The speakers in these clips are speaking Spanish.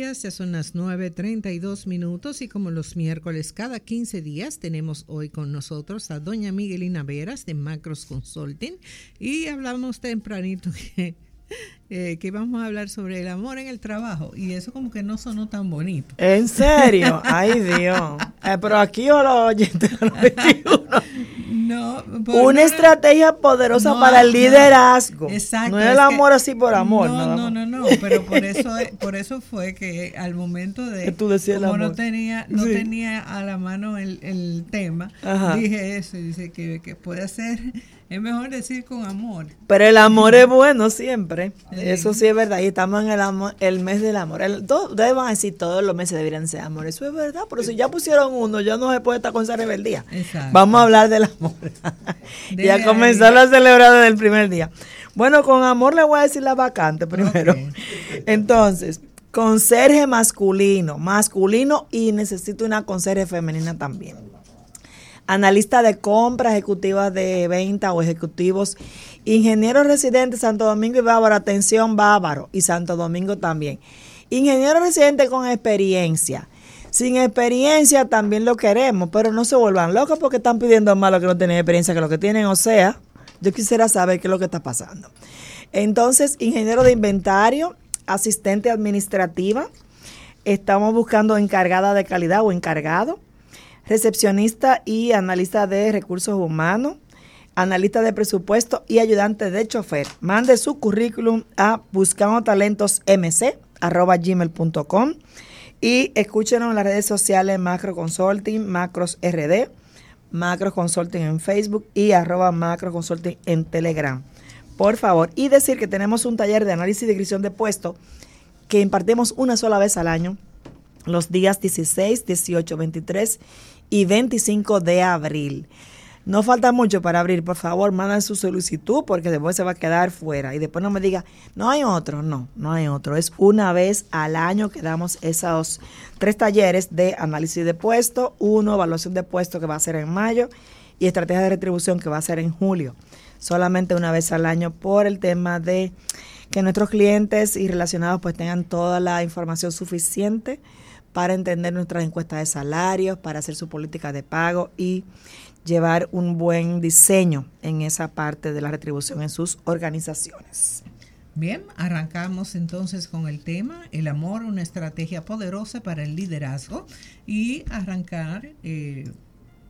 Ya son las 9.32 minutos y como los miércoles cada 15 días tenemos hoy con nosotros a doña Miguelina Veras de Macros Consulting y hablamos tempranito que, eh, que íbamos a hablar sobre el amor en el trabajo y eso como que no sonó tan bonito. ¿En serio? Ay Dios. Eh, pero aquí yo lo oyentes no, Una estrategia poderosa para el liderazgo. Exacto. No es el amor así por amor. No, no, no, no, pero por eso, por eso fue que al momento de tú decías como no tenía, no tenía a la mano el, el tema, dije eso, dice que, que puede ser es mejor decir con amor. Pero el amor es bueno siempre. Eso sí es verdad. Y estamos en el amor, el mes del amor. El, ustedes van a decir todos los meses deberían ser amor. Eso es verdad. Pero si ya pusieron uno, ya no se puede estar con esa rebeldía. Vamos a hablar del amor. y a comenzar a celebrar desde el primer día. Bueno, con amor le voy a decir la vacante primero. Entonces, conserje masculino, masculino y necesito una conserje femenina también analista de compra, ejecutivas de venta o ejecutivos, ingenieros residentes Santo Domingo y Bávaro, atención Bávaro y Santo Domingo también. Ingeniero residente con experiencia. Sin experiencia también lo queremos, pero no se vuelvan locos porque están pidiendo más lo que no tienen experiencia que lo que tienen. O sea, yo quisiera saber qué es lo que está pasando. Entonces, ingeniero de inventario, asistente administrativa, estamos buscando encargada de calidad o encargado recepcionista y analista de recursos humanos, analista de presupuesto y ayudante de chofer. Mande su currículum a buscandotalentosmc.com y escúchenos en las redes sociales Macro Consulting, Macros RD, Macro Consulting en Facebook y arroba Macro Consulting en Telegram. Por favor, y decir que tenemos un taller de análisis y descripción de puesto que impartimos una sola vez al año, los días 16, 18, 23 y 25 de abril. No falta mucho para abrir, por favor, mandan su solicitud porque después se va a quedar fuera. Y después no me diga, no hay otro, no, no hay otro. Es una vez al año que damos esos tres talleres de análisis de puesto, uno, evaluación de puesto que va a ser en mayo y estrategia de retribución que va a ser en julio. Solamente una vez al año por el tema de que nuestros clientes y relacionados pues tengan toda la información suficiente para entender nuestras encuestas de salarios, para hacer su política de pago y llevar un buen diseño en esa parte de la retribución en sus organizaciones. Bien, arrancamos entonces con el tema, el amor, una estrategia poderosa para el liderazgo y arrancar eh,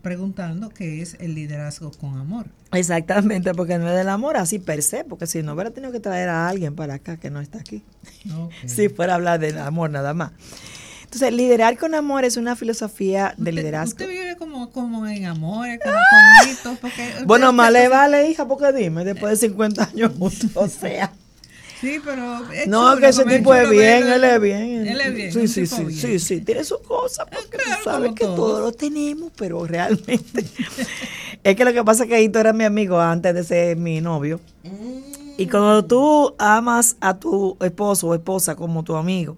preguntando qué es el liderazgo con amor. Exactamente, porque no es del amor así per se, porque si no hubiera tenido que traer a alguien para acá que no está aquí, si fuera a hablar del amor nada más. Entonces, liderar con amor es una filosofía de liderazgo. Usted vive como, como en amor, como con porque Bueno, más le vale, hija, porque dime, después de 50 años juntos, o sea. Sí, pero. no, que ese tipo es bien, él es bien. Él es bien. Sí, sí, sí, sí, sí, tiene sus cosas, porque tú sabes que todos lo tenemos, pero realmente. es que lo que pasa es que Hito era mi amigo antes de ser mi novio. Y cuando tú amas a tu esposo o esposa como tu amigo,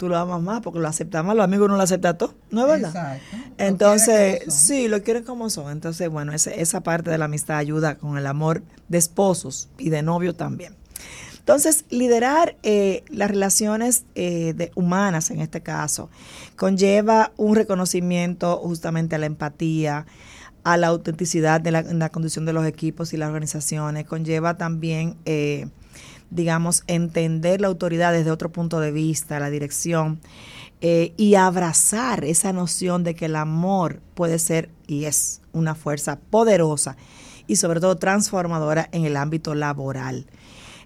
tú lo amas más porque lo aceptas más, los amigos no lo aceptan todo, ¿no es verdad? Exacto. Entonces, sí, lo quieren como son. Entonces, bueno, esa parte de la amistad ayuda con el amor de esposos y de novio también. Entonces, liderar eh, las relaciones eh, de, humanas en este caso conlleva un reconocimiento justamente a la empatía, a la autenticidad de la, condición de los equipos y las organizaciones, conlleva también eh, digamos, entender la autoridad desde otro punto de vista, la dirección, eh, y abrazar esa noción de que el amor puede ser y es una fuerza poderosa y sobre todo transformadora en el ámbito laboral.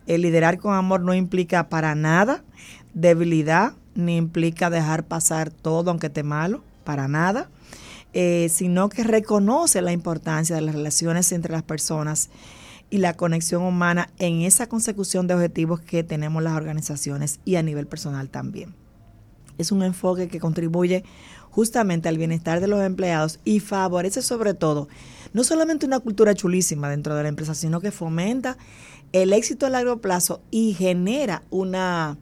El liderar con amor no implica para nada debilidad, ni implica dejar pasar todo aunque esté malo, para nada, eh, sino que reconoce la importancia de las relaciones entre las personas y la conexión humana en esa consecución de objetivos que tenemos las organizaciones y a nivel personal también. Es un enfoque que contribuye justamente al bienestar de los empleados y favorece sobre todo no solamente una cultura chulísima dentro de la empresa, sino que fomenta el éxito a largo plazo y genera una,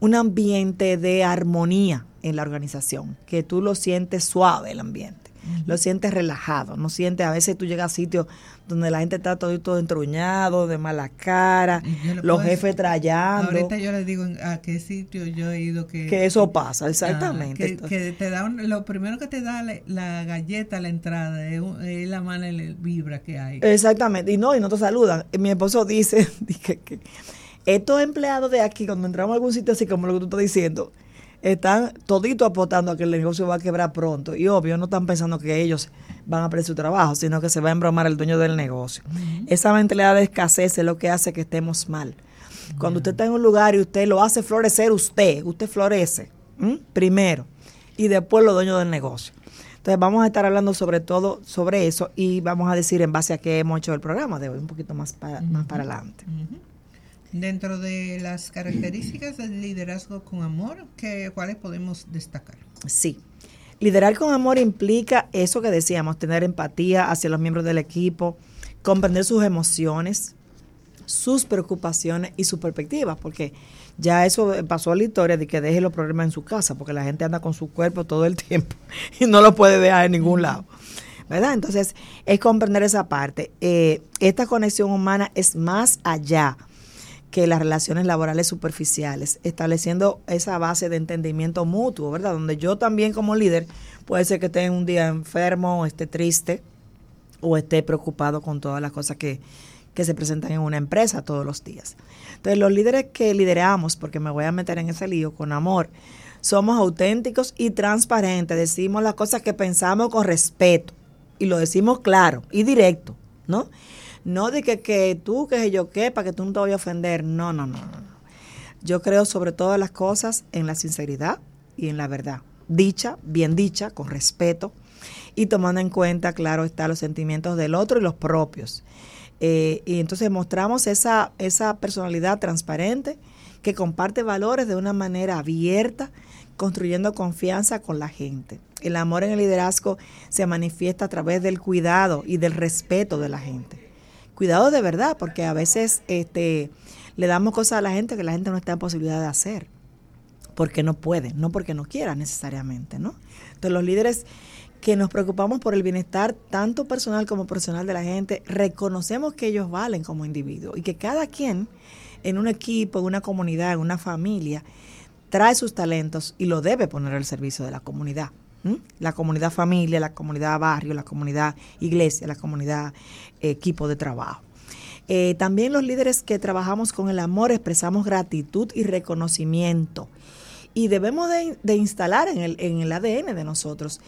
un ambiente de armonía en la organización, que tú lo sientes suave el ambiente. Lo sientes relajado, no sientes, a veces tú llegas a sitios donde la gente está todo, todo entruñado, de mala cara, los jefes trayando. Ahorita yo les digo a qué sitio yo he ido que... Que eso pasa, exactamente. que, te da lo primero que te da la, galleta a la entrada es, la mala vibra que hay. Exactamente, y no, y no te saludan. Mi esposo dice que estos empleados de aquí, cuando entramos a algún sitio así como lo que tú estás diciendo, están todito apostando a que el negocio va a quebrar pronto. Y obvio, no están pensando que ellos van a perder su trabajo, sino que se va a embromar el dueño del negocio. Esa mentalidad de escasez es lo que hace que estemos mal. Cuando usted está en un lugar y usted lo hace florecer, usted, usted florece primero y después los dueños del negocio. Entonces vamos a estar hablando sobre todo sobre eso y vamos a decir en base a qué hemos hecho el programa de hoy, un poquito más para, más para adelante. Dentro de las características del liderazgo con amor, ¿qué, ¿cuáles podemos destacar? Sí. Liderar con amor implica eso que decíamos, tener empatía hacia los miembros del equipo, comprender sus emociones, sus preocupaciones y sus perspectivas, porque ya eso pasó a la historia de que deje los problemas en su casa, porque la gente anda con su cuerpo todo el tiempo y no lo puede dejar en ningún lado. ¿Verdad? Entonces, es comprender esa parte. Eh, esta conexión humana es más allá que las relaciones laborales superficiales, estableciendo esa base de entendimiento mutuo, ¿verdad? Donde yo también como líder puede ser que esté un día enfermo, o esté triste, o esté preocupado con todas las cosas que, que se presentan en una empresa todos los días. Entonces, los líderes que lideramos, porque me voy a meter en ese lío con amor, somos auténticos y transparentes, decimos las cosas que pensamos con respeto y lo decimos claro y directo, ¿no? No de que, que tú, que yo qué, para que tú no te vayas a ofender. No, no, no, no. Yo creo sobre todas las cosas en la sinceridad y en la verdad. Dicha, bien dicha, con respeto y tomando en cuenta, claro, están los sentimientos del otro y los propios. Eh, y entonces mostramos esa, esa personalidad transparente que comparte valores de una manera abierta, construyendo confianza con la gente. El amor en el liderazgo se manifiesta a través del cuidado y del respeto de la gente cuidado de verdad, porque a veces este, le damos cosas a la gente que la gente no está en posibilidad de hacer, porque no puede, no porque no quiera necesariamente, ¿no? Entonces los líderes que nos preocupamos por el bienestar tanto personal como personal de la gente, reconocemos que ellos valen como individuos y que cada quien en un equipo, en una comunidad, en una familia, trae sus talentos y lo debe poner al servicio de la comunidad. La comunidad familia, la comunidad barrio, la comunidad iglesia, la comunidad equipo de trabajo. Eh, también los líderes que trabajamos con el amor expresamos gratitud y reconocimiento. Y debemos de, instalar en el, en el ADN de nosotros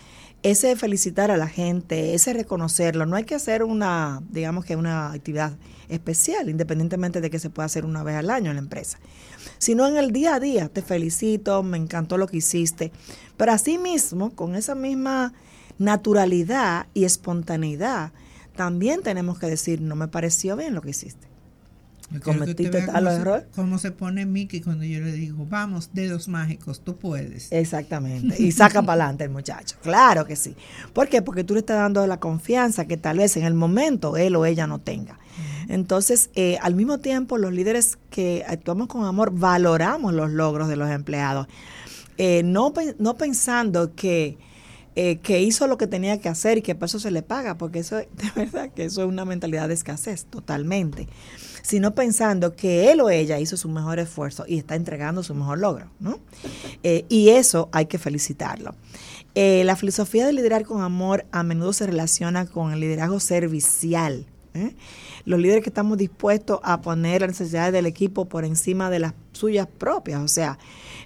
ese felicitar a la gente, ese reconocerlo. No hay que hacer una, digamos que una actividad especial, independientemente de que se pueda hacer una vez al año en la empresa, sino en el día a día. Te felicito, me encantó lo que hiciste. Pero mismo, con esa misma naturalidad y espontaneidad, también tenemos que decir, no me pareció bien lo que hiciste. Cometiste tal error. Cómo se pone Mickey cuando yo le digo, vamos, dedos mágicos, tú puedes. Exactamente. Y saca para adelante el muchacho. Claro que sí. ¿Por qué? Porque tú le estás dando la confianza que tal vez en el momento él o ella no tenga. Entonces, eh, al mismo tiempo, los líderes que actuamos con amor valoramos los logros de los empleados. Eh, no, no pensando que eh, que hizo lo que tenía que hacer y que por eso se le paga, porque eso, de verdad, que eso es una mentalidad de escasez totalmente, sino pensando que él o ella hizo su mejor esfuerzo y está entregando su mejor logro, ¿no? Eh, y eso hay que felicitarlo. Eh, la filosofía de liderar con amor a menudo se relaciona con el liderazgo servicial. Los líderes que estamos dispuestos a poner las necesidades del equipo por encima de las suyas propias. O sea,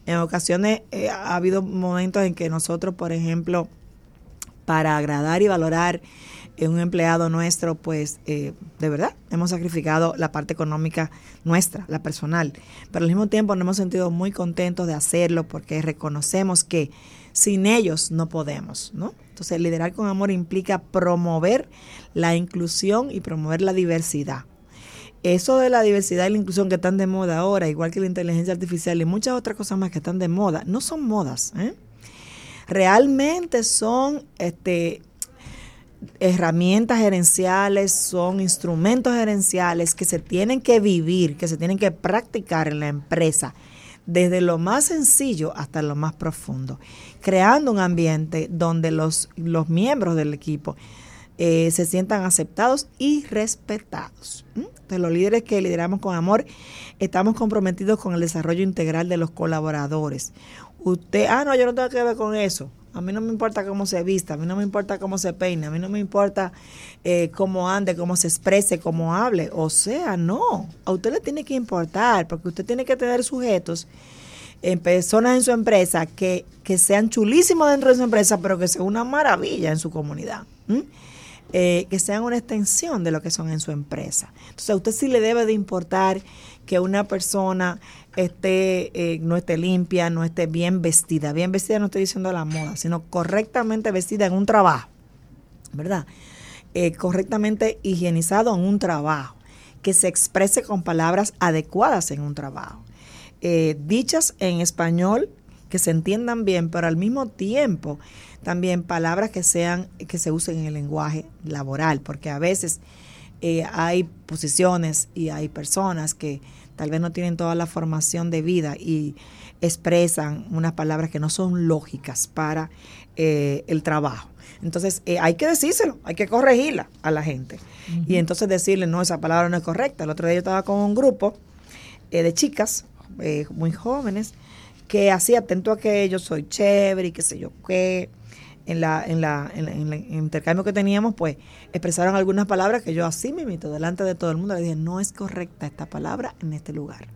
en ocasiones ha habido momentos en que nosotros, por ejemplo, para agradar y valorar en un empleado nuestro, pues eh, de verdad hemos sacrificado la parte económica nuestra, la personal. Pero al mismo tiempo nos hemos sentido muy contentos de hacerlo porque reconocemos que sin ellos no podemos, ¿no? Entonces, liderar con amor implica promover la inclusión y promover la diversidad. Eso de la diversidad y la inclusión que están de moda ahora, igual que la inteligencia artificial y muchas otras cosas más que están de moda, no son modas, ¿eh? realmente son este, herramientas gerenciales, son instrumentos gerenciales que se tienen que vivir, que se tienen que practicar en la empresa desde lo más sencillo hasta lo más profundo, creando un ambiente donde los, los miembros del equipo eh, se sientan aceptados y respetados. Los líderes que lideramos con amor, estamos comprometidos con el desarrollo integral de los colaboradores. Usted, ah, no, yo no tengo que ver con eso. A mí no me importa cómo se vista, a mí no me importa cómo se peina, a mí no me importa eh, cómo ande, cómo se exprese, cómo hable. O sea, no, a usted le tiene que importar, porque usted tiene que tener sujetos, en personas en su empresa que, que sean chulísimos dentro de su empresa, pero que sean una maravilla en su comunidad. Eh, que sean una extensión de lo que son en su empresa. Entonces a usted sí le debe de importar que una persona esté, eh, no esté limpia, no esté bien vestida. Bien vestida no estoy diciendo la moda, sino correctamente vestida en un trabajo, ¿verdad? Eh, correctamente higienizado en un trabajo, que se exprese con palabras adecuadas en un trabajo, dichas en español, que se entiendan bien, pero al mismo tiempo también palabras que sean que se usen en el lenguaje laboral, porque a veces hay posiciones y hay personas que tal vez no tienen toda la formación de vida y expresan unas palabras que no son lógicas para eh, el trabajo. Entonces, eh, hay que decírselo, hay que corregirla a la gente. Y entonces decirle, no, esa palabra no es correcta. El otro día yo estaba con un grupo eh, de chicas muy jóvenes que así atento a que yo soy chévere y qué sé yo qué en, la, en, la, en, el intercambio que teníamos, pues expresaron algunas palabras que yo así me invito delante de todo el mundo le dije, no es correcta esta palabra en este lugar.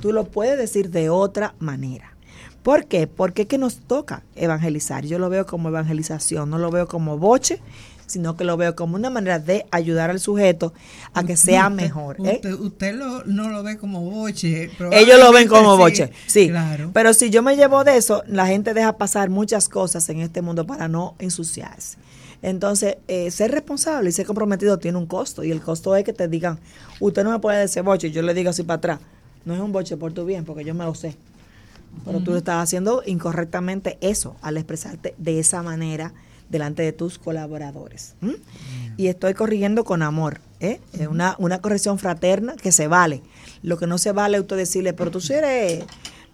Tú lo puedes decir de otra manera. ¿Por qué? Porque es que nos toca evangelizar. Yo lo veo como evangelización, no lo veo como boche, sino que lo veo como una manera de ayudar al sujeto a que sea mejor. ¿eh? Usted, no lo ve como boche. Ellos lo ven como boche, sí. Claro. Pero si yo me llevo de eso, la gente deja pasar muchas cosas en este mundo para no ensuciarse. Entonces, eh, ser responsable y ser comprometido tiene un costo. Y el costo es que te digan, usted no me puede decir boche. Y yo le digo así para atrás, no es un boche por tu bien, porque yo me lo sé. Pero tú estás haciendo incorrectamente eso al expresarte de esa manera delante de tus colaboradores. Y estoy corrigiendo con amor, ¿eh? una, una corrección fraterna que se vale. Lo que no se vale es usted decirle, pero tú sí eres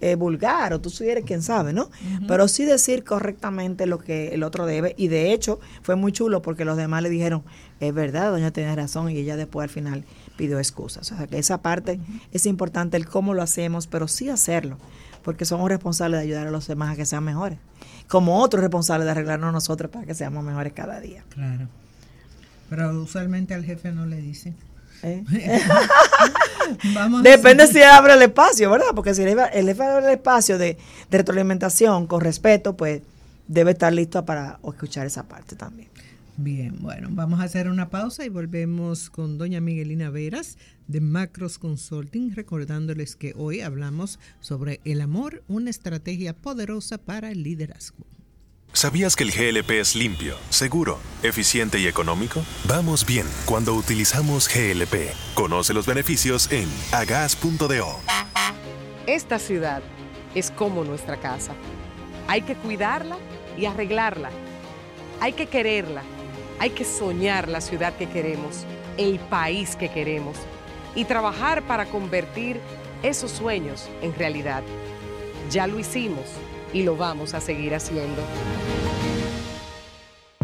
eh, vulgar o tú sí eres quien sabe, ¿no? Pero sí decir correctamente lo que el otro debe. Y de hecho fue muy chulo porque los demás le dijeron, es verdad, doña tiene razón, y ella después al final pidió excusas. O sea que esa parte es importante, el cómo lo hacemos, pero sí hacerlo, porque somos responsables de ayudar a los demás a que sean mejores como otros responsables de arreglarnos nosotros para que seamos mejores cada día. Claro. Pero usualmente al jefe no le dicen. ¿Eh? Depende si abre el espacio, ¿verdad? Porque si el jefe abre el espacio de, de retroalimentación con respeto, pues debe estar listo para escuchar esa parte también. Bien, bueno, vamos a hacer una pausa y volvemos con doña Miguelina Veras de Macros Consulting, recordándoles que hoy hablamos sobre el amor, una estrategia poderosa para el liderazgo. ¿Sabías que el GLP es limpio, seguro, eficiente y económico? Vamos bien cuando utilizamos GLP. Conoce los beneficios en agas.do. Esta ciudad es como nuestra casa. Hay que cuidarla y arreglarla. Hay que quererla hay que soñar la ciudad que queremos, el país que queremos y trabajar para convertir esos sueños en realidad. Ya lo hicimos y lo vamos a seguir haciendo.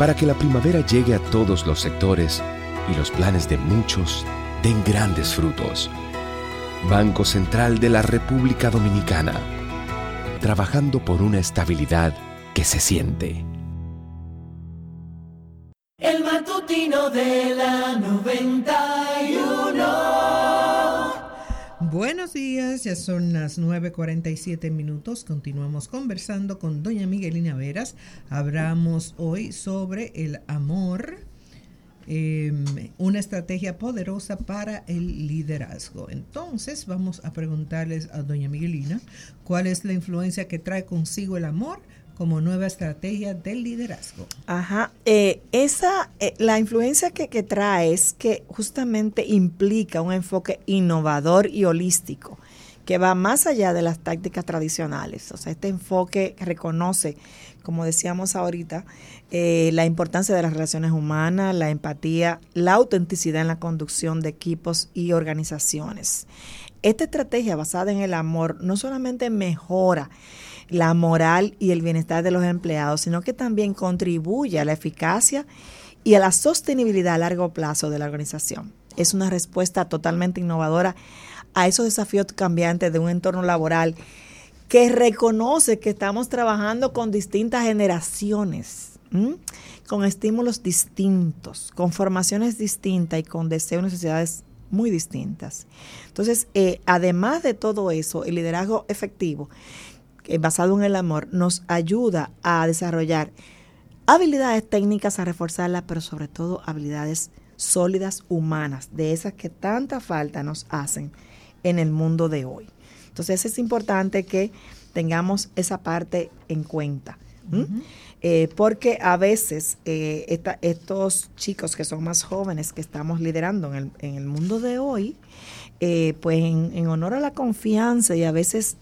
para que la primavera llegue a todos los sectores y los planes de muchos den grandes frutos. Banco Central de la República Dominicana, trabajando por una estabilidad que se siente. El matutino de la 91. Buenos días, ya son las 9.47 minutos. Continuamos conversando con doña Miguelina Veras. Hablamos hoy sobre el amor Em, una estrategia poderosa para el liderazgo. Entonces vamos a preguntarles a doña Miguelina cuál es la influencia que trae consigo el amor como nueva estrategia del liderazgo. Ajá, eh, esa, eh, la influencia que, que trae es que justamente implica un enfoque innovador y holístico que va más allá de las tácticas tradicionales. O sea, este enfoque reconoce, como decíamos ahorita, eh, la importancia de las relaciones humanas, la empatía, la autenticidad en la conducción de equipos y organizaciones. Esta estrategia basada en el amor no solamente mejora la moral y el bienestar de los empleados, sino que también contribuye a la eficacia y a la sostenibilidad a largo plazo de la organización. Es una respuesta totalmente innovadora a esos desafíos cambiantes de un entorno laboral que reconoce que estamos trabajando con distintas generaciones con estímulos distintos, con formaciones distintas y con deseos y necesidades muy distintas. Entonces, eh, además de todo eso, el liderazgo efectivo, eh, basado en el amor, nos ayuda a desarrollar habilidades técnicas, a reforzarlas, pero sobre todo habilidades sólidas humanas, de esas que tanta falta nos hacen en el mundo de hoy. Entonces es importante que tengamos esa parte en cuenta. Eh, porque a veces eh, estos chicos que son más jóvenes que estamos liderando en el, mundo de hoy, eh, pues en, honor a la confianza y a veces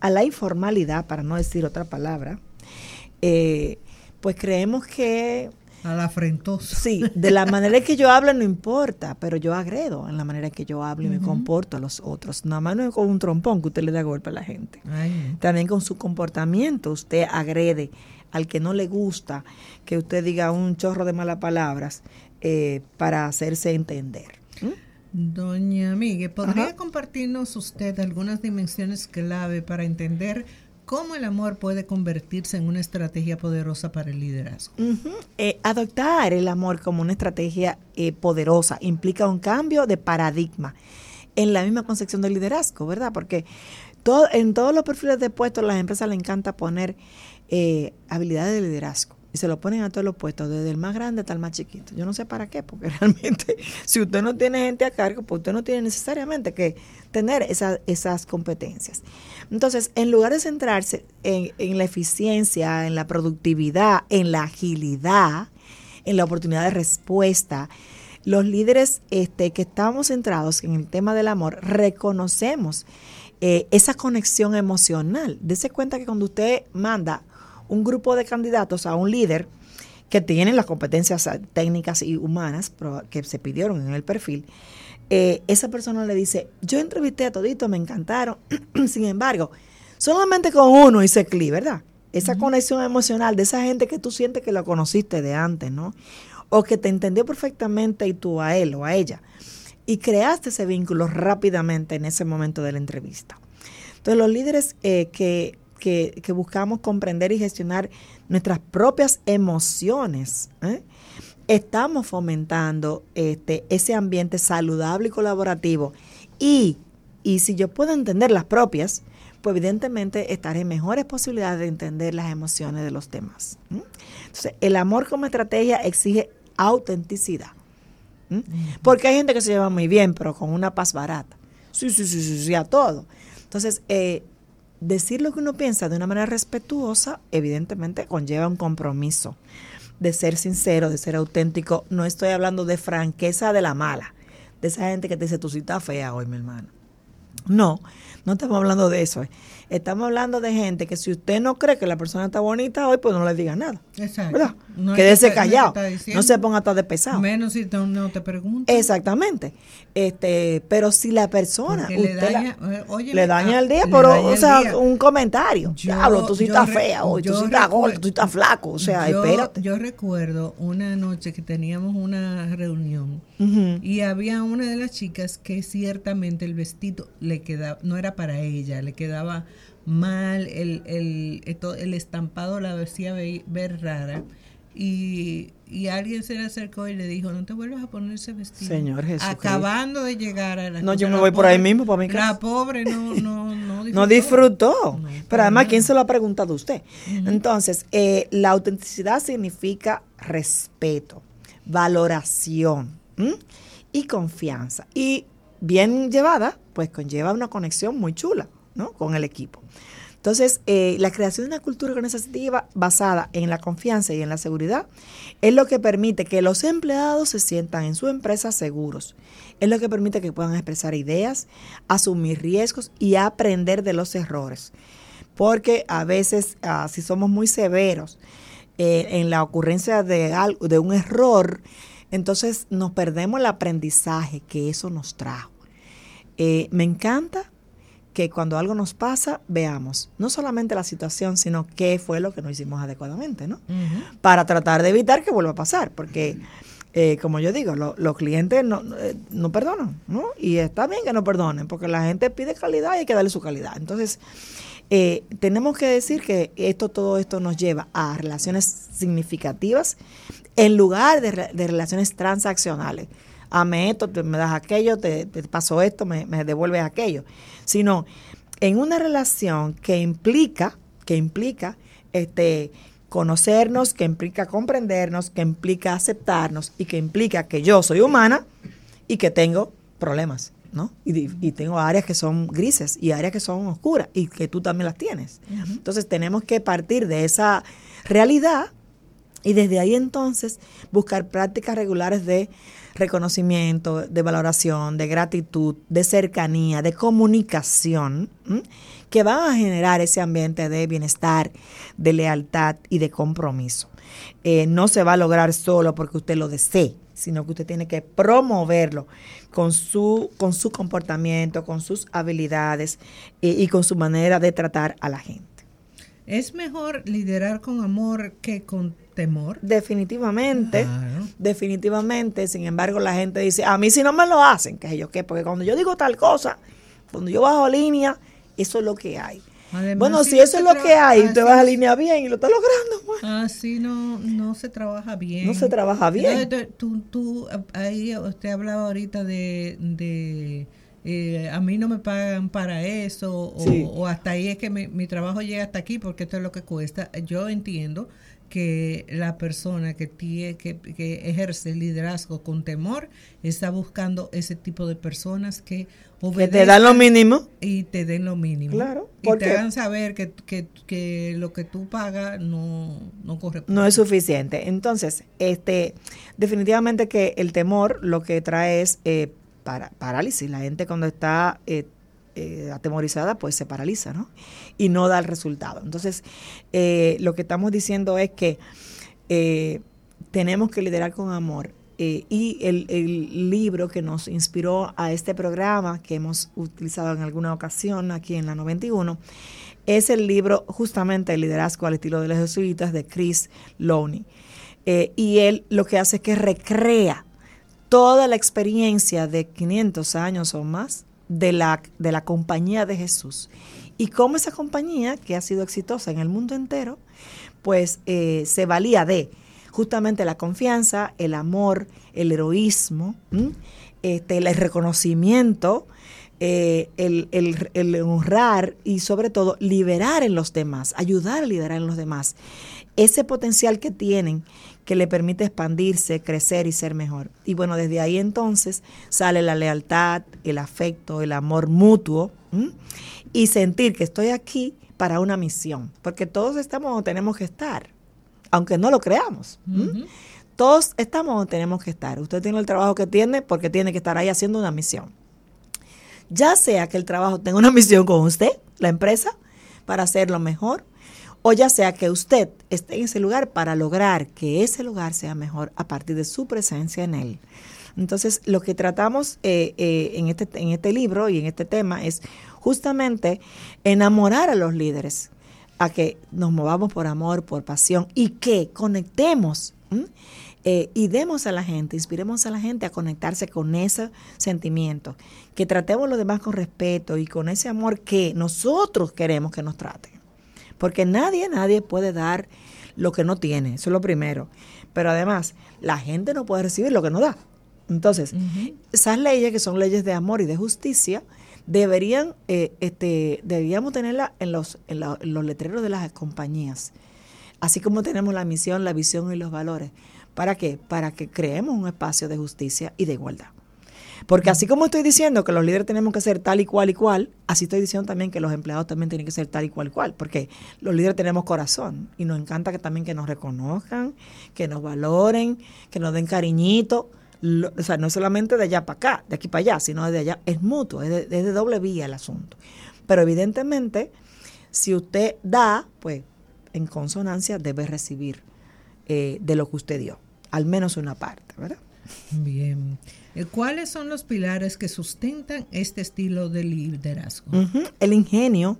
a la informalidad, para no decir otra palabra, pues creemos que... A la afrentosa. Sí, de la manera que yo hablo no importa, pero yo agredo en la manera que yo hablo y me comporto a los otros. Nada más no es con un trompón que usted le da golpe a la gente. También con su comportamiento usted agrede al que no le gusta que usted diga un chorro de malas palabras eh, para hacerse entender. Doña Miguel, ¿podría compartirnos usted algunas dimensiones clave para entender cómo el amor puede convertirse en una estrategia poderosa para el liderazgo? Eh, adoptar el amor como una estrategia eh, poderosa implica un cambio de paradigma en la misma concepción del liderazgo, ¿verdad? Porque todo, en todos los perfiles de puestos las empresas le encanta poner eh, habilidades de liderazgo. Y se lo ponen a todos los puestos, desde el más grande hasta el más chiquito. Yo no sé para qué, porque realmente si usted no tiene gente a cargo, pues usted no tiene necesariamente que tener esas competencias. Entonces, en lugar de centrarse en, la eficiencia, en la productividad, en la agilidad, en la oportunidad de respuesta, los líderes este, que estamos centrados en el tema del amor reconocemos eh, esa conexión emocional. Dese cuenta que cuando usted manda un grupo de candidatos a un líder que tienen las competencias técnicas y humanas que se pidieron en el perfil, eh, esa persona le dice, yo entrevisté a todito, me encantaron, sin embargo, solamente con uno hice clic, ¿verdad? Esa conexión emocional de esa gente que tú sientes que lo conociste de antes, ¿no? O que te entendió perfectamente y tú a él o a ella. Y creaste ese vínculo rápidamente en ese momento de la entrevista. Entonces los líderes eh, que que, buscamos comprender y gestionar nuestras propias emociones. ¿eh? Estamos fomentando este, ese ambiente saludable y colaborativo. Y, si yo puedo entender las propias, pues evidentemente estaré en mejores posibilidades de entender las emociones de los demás. Entonces, el amor como estrategia exige autenticidad. Porque hay gente que se lleva muy bien, pero con una paz barata. Sí, sí, sí, sí, sí, a todo. Entonces, eh, decir lo que uno piensa de una manera respetuosa, evidentemente conlleva un compromiso de ser sincero, de ser auténtico. No estoy hablando de franqueza de la mala, de esa gente que te dice, tu cita fea hoy, mi hermano. No, no estamos hablando de eso. Eh. Estamos hablando de gente que si usted no cree que la persona está bonita hoy, pues no le diga nada. Exacto. ¿verdad? Quédese callado. No, se ponga todo de pesado. Menos si no te pregunta. Exactamente. Este, pero si la persona le daña, eh, le daña el día, pero, o sea, un comentario. Diablo, tú sí estás fea hoy, tú sí estás gordo, tú estás flaco. O sea, espérate. Yo recuerdo una noche que teníamos una reunión y había una de las chicas que ciertamente el vestido le quedaba, no era para ella, le quedaba mal, el, el, el estampado la hacía ver rara. Y, y, alguien se le acercó y le dijo, no te vuelvas a poner ese vestido. Señor Jesús. Acabando de llegar a la No, yo me voy por ahí mismo para mi casa. La pobre no, no, no disfrutó. no disfrutó. Pero además, ¿quién se lo ha preguntado a usted? Entonces, eh, la autenticidad significa respeto, valoración y confianza. Y bien llevada, pues conlleva una conexión muy chula. ¿no? con el equipo. Entonces, eh, la creación de una cultura organizativa basada en la confianza y en la seguridad es lo que permite que los empleados se sientan en su empresa seguros. Es lo que permite que puedan expresar ideas, asumir riesgos y aprender de los errores. Porque a veces, ah, si somos muy severos eh, en la ocurrencia de, algo, de un error, entonces nos perdemos el aprendizaje que eso nos trajo. Eh, me encanta que cuando algo nos pasa, veamos no solamente la situación, sino qué fue lo que no hicimos adecuadamente, ¿no? Para tratar de evitar que vuelva a pasar, porque, eh, como yo digo, los clientes no, eh, no perdonan, ¿no? Y está bien que no perdonen, porque la gente pide calidad y hay que darle su calidad. Entonces, eh, tenemos que decir que esto, todo esto nos lleva a relaciones significativas en lugar de, relaciones transaccionales. Ame esto, te, me das aquello, te, te paso esto, me, me devuelves aquello sino en una relación que implica, que implica este, conocernos, que implica comprendernos, que implica aceptarnos y que implica que yo soy humana y que tengo problemas, ¿no? Y, tengo áreas que son grises y áreas que son oscuras y que tú también las tienes. Entonces tenemos que partir de esa realidad y desde ahí entonces buscar prácticas regulares de reconocimiento, de valoración, de gratitud, de cercanía, de comunicación, que van a generar ese ambiente de bienestar, de lealtad y de compromiso. Eh, no se va a lograr solo porque usted lo desee, sino que usted tiene que promoverlo con su, con su comportamiento, con sus habilidades eh, y con su manera de tratar a la gente. ¿Es mejor liderar con amor que con temor? Definitivamente, definitivamente. Sin embargo, la gente dice, a mí si no me lo hacen, que yo qué, porque cuando yo digo tal cosa, cuando yo bajo línea, eso es lo que hay. bueno, si, eso es lo que hay, usted baja línea bien y lo está logrando. Pues. Así no, no se trabaja bien. No se trabaja bien. tú, tú, ahí usted hablaba ahorita de eh, a mí no me pagan para eso o, hasta ahí es que mi, trabajo llega hasta aquí porque esto es lo que cuesta. Yo entiendo que la persona que, tiene, que, ejerce liderazgo con temor está buscando ese tipo de personas que obedecen. te dan lo mínimo. Y te den lo mínimo. Claro. Y te hagan saber que, que, lo que tú pagas no, no corresponde. No es suficiente. Entonces, este definitivamente que el temor lo que trae es... Eh, para, parálisis. La gente cuando está eh, eh, atemorizada, pues se paraliza, ¿no? Y no da el resultado. Entonces, eh, lo que estamos diciendo es que tenemos que liderar con amor. y el, libro que nos inspiró a este programa, que hemos utilizado en alguna ocasión aquí en la 91, es el libro justamente El liderazgo al estilo de los jesuitas de Chris Lowney. y él lo que hace es que recrea toda la experiencia de 500 años o más de la, de la compañía de Jesús. Y cómo esa compañía, que ha sido exitosa en el mundo entero, pues eh, se valía de justamente la confianza, el amor, el heroísmo, este, el reconocimiento, eh, el, el, honrar y sobre todo liberar en los demás, ayudar a liderar en los demás. Ese potencial que tienen que le permite expandirse, crecer y ser mejor. Y bueno, desde ahí entonces sale la lealtad, el afecto, el amor mutuo y sentir que estoy aquí para una misión, porque todos estamos donde tenemos que estar, aunque no lo creamos. Todos estamos donde tenemos que estar. Usted tiene el trabajo que tiene porque tiene que estar ahí haciendo una misión. Ya sea que el trabajo tenga una misión con usted, la empresa, para hacerlo mejor, o ya sea que usted esté en ese lugar para lograr que ese lugar sea mejor a partir de su presencia en él. Entonces, lo que tratamos eh, eh, en, este, en este libro y en este tema es justamente enamorar a los líderes a que nos movamos por amor, por pasión y que conectemos eh, y demos a la gente, inspiremos a la gente a conectarse con ese sentimiento, que tratemos a los demás con respeto y con ese amor que nosotros queremos que nos traten. Porque nadie, nadie puede dar lo que no tiene, eso es lo primero. Pero además, la gente no puede recibir lo que no da. Entonces, esas leyes que son leyes de amor y de justicia, deberían, eh, este, deberíamos tenerlas en los, en, en los letreros de las compañías. Así como tenemos la misión, la visión y los valores. ¿Para qué? Para que creemos un espacio de justicia y de igualdad. Porque así como estoy diciendo que los líderes tenemos que ser tal y cual y cual, así estoy diciendo también que los empleados también tienen que ser tal y cual y cual, porque los líderes tenemos corazón y nos encanta que también que nos reconozcan, que nos valoren, que nos den cariñito. o sea, no solamente de allá para acá, de aquí para allá, sino de allá, es mutuo, es de, doble vía el asunto. Pero evidentemente, si usted da, pues en consonancia debe recibir eh, de lo que usted dio, al menos una parte, ¿verdad? Bien. Eh, ¿Cuáles son los pilares que sustentan este estilo de liderazgo? El ingenio,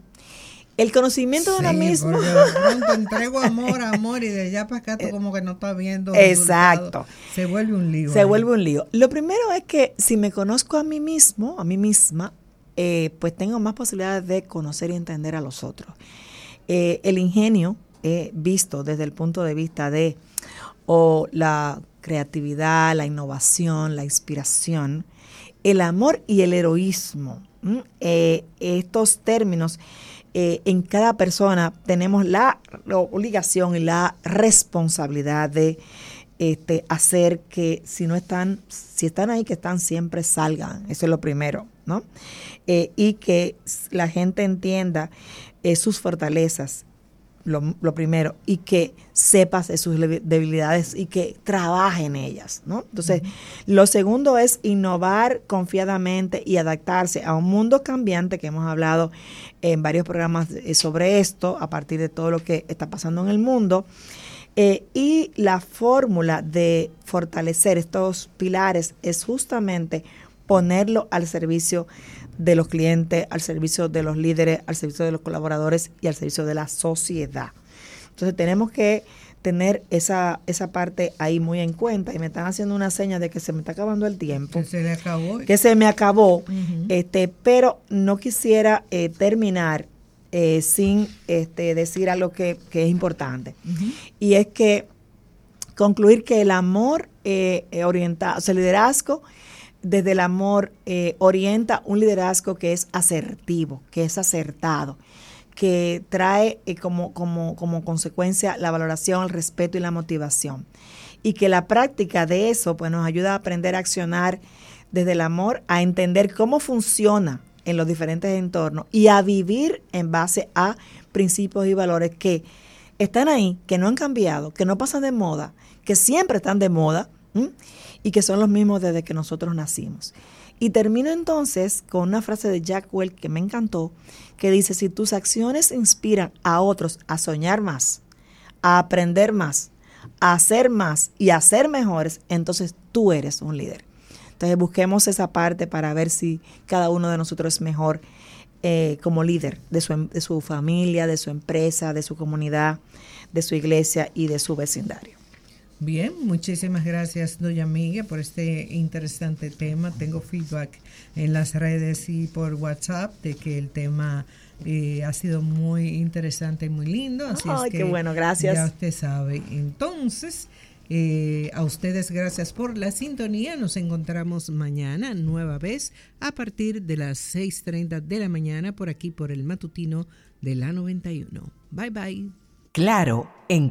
el conocimiento de uno mismo. Entrego amor, amor y de allá para acá tú como que no estás viendo. Exacto. Se vuelve un lío. Se vuelve un lío. Lo primero es que si me conozco a mí mismo, a mí misma, eh, pues tengo más posibilidades de conocer y entender a los otros. Eh, el ingenio, visto desde el punto de vista de o la creatividad, la innovación, la inspiración, el amor y el heroísmo. Eh, estos términos, eh, en cada persona tenemos la, obligación y la responsabilidad de este, hacer que si no están, si están ahí, que están siempre salgan. Eso es lo primero, ¿no? Eh, y que la gente entienda sus fortalezas lo, primero, y que sepas de sus debilidades y que trabaje en ellas, ¿no? Entonces, lo segundo es innovar confiadamente y adaptarse a un mundo cambiante que hemos hablado en varios programas eh, sobre esto, a partir de todo lo que está pasando en el mundo. Eh, y la fórmula de fortalecer estos pilares es justamente ponerlo al servicio de los clientes, al servicio de los líderes, al servicio de los colaboradores y al servicio de la sociedad. Entonces tenemos que tener esa, esa parte ahí muy en cuenta y me están haciendo una seña de que se me está acabando el tiempo. Que se me acabó. Que se me acabó, este, pero no quisiera eh, terminar eh, sin este, decir algo que, que es importante. Y es que concluir que el amor eh, orientado, o sea, el liderazgo desde el amor eh, orienta un liderazgo que es asertivo, que es acertado, que trae eh, como, como, como consecuencia la valoración, el respeto y la motivación. Y que la práctica de eso pues, nos ayuda a aprender a accionar desde el amor, a entender cómo funciona en los diferentes entornos y a vivir en base a principios y valores que están ahí, que no han cambiado, que no pasan de moda, que siempre están de moda y que son los mismos desde que nosotros nacimos. Y termino entonces con una frase de Jack Well que me encantó, que dice, si tus acciones inspiran a otros a soñar más, a aprender más, a hacer más y a ser mejores, entonces tú eres un líder. Entonces busquemos esa parte para ver si cada uno de nosotros es mejor eh, como líder de su, de su familia, de su empresa, de su comunidad, de su iglesia y de su vecindario. Bien, muchísimas gracias, doña Miguel, por este interesante tema. Tengo feedback en las redes y por WhatsApp de que el tema eh, ha sido muy interesante y muy lindo. Así Ay, qué bueno, gracias. Ya usted sabe. Entonces, eh, a ustedes gracias por la sintonía. Nos encontramos mañana, nueva vez, a partir de las 6.30 de la mañana, por aquí, por el matutino de la 91. Bye bye. Claro, en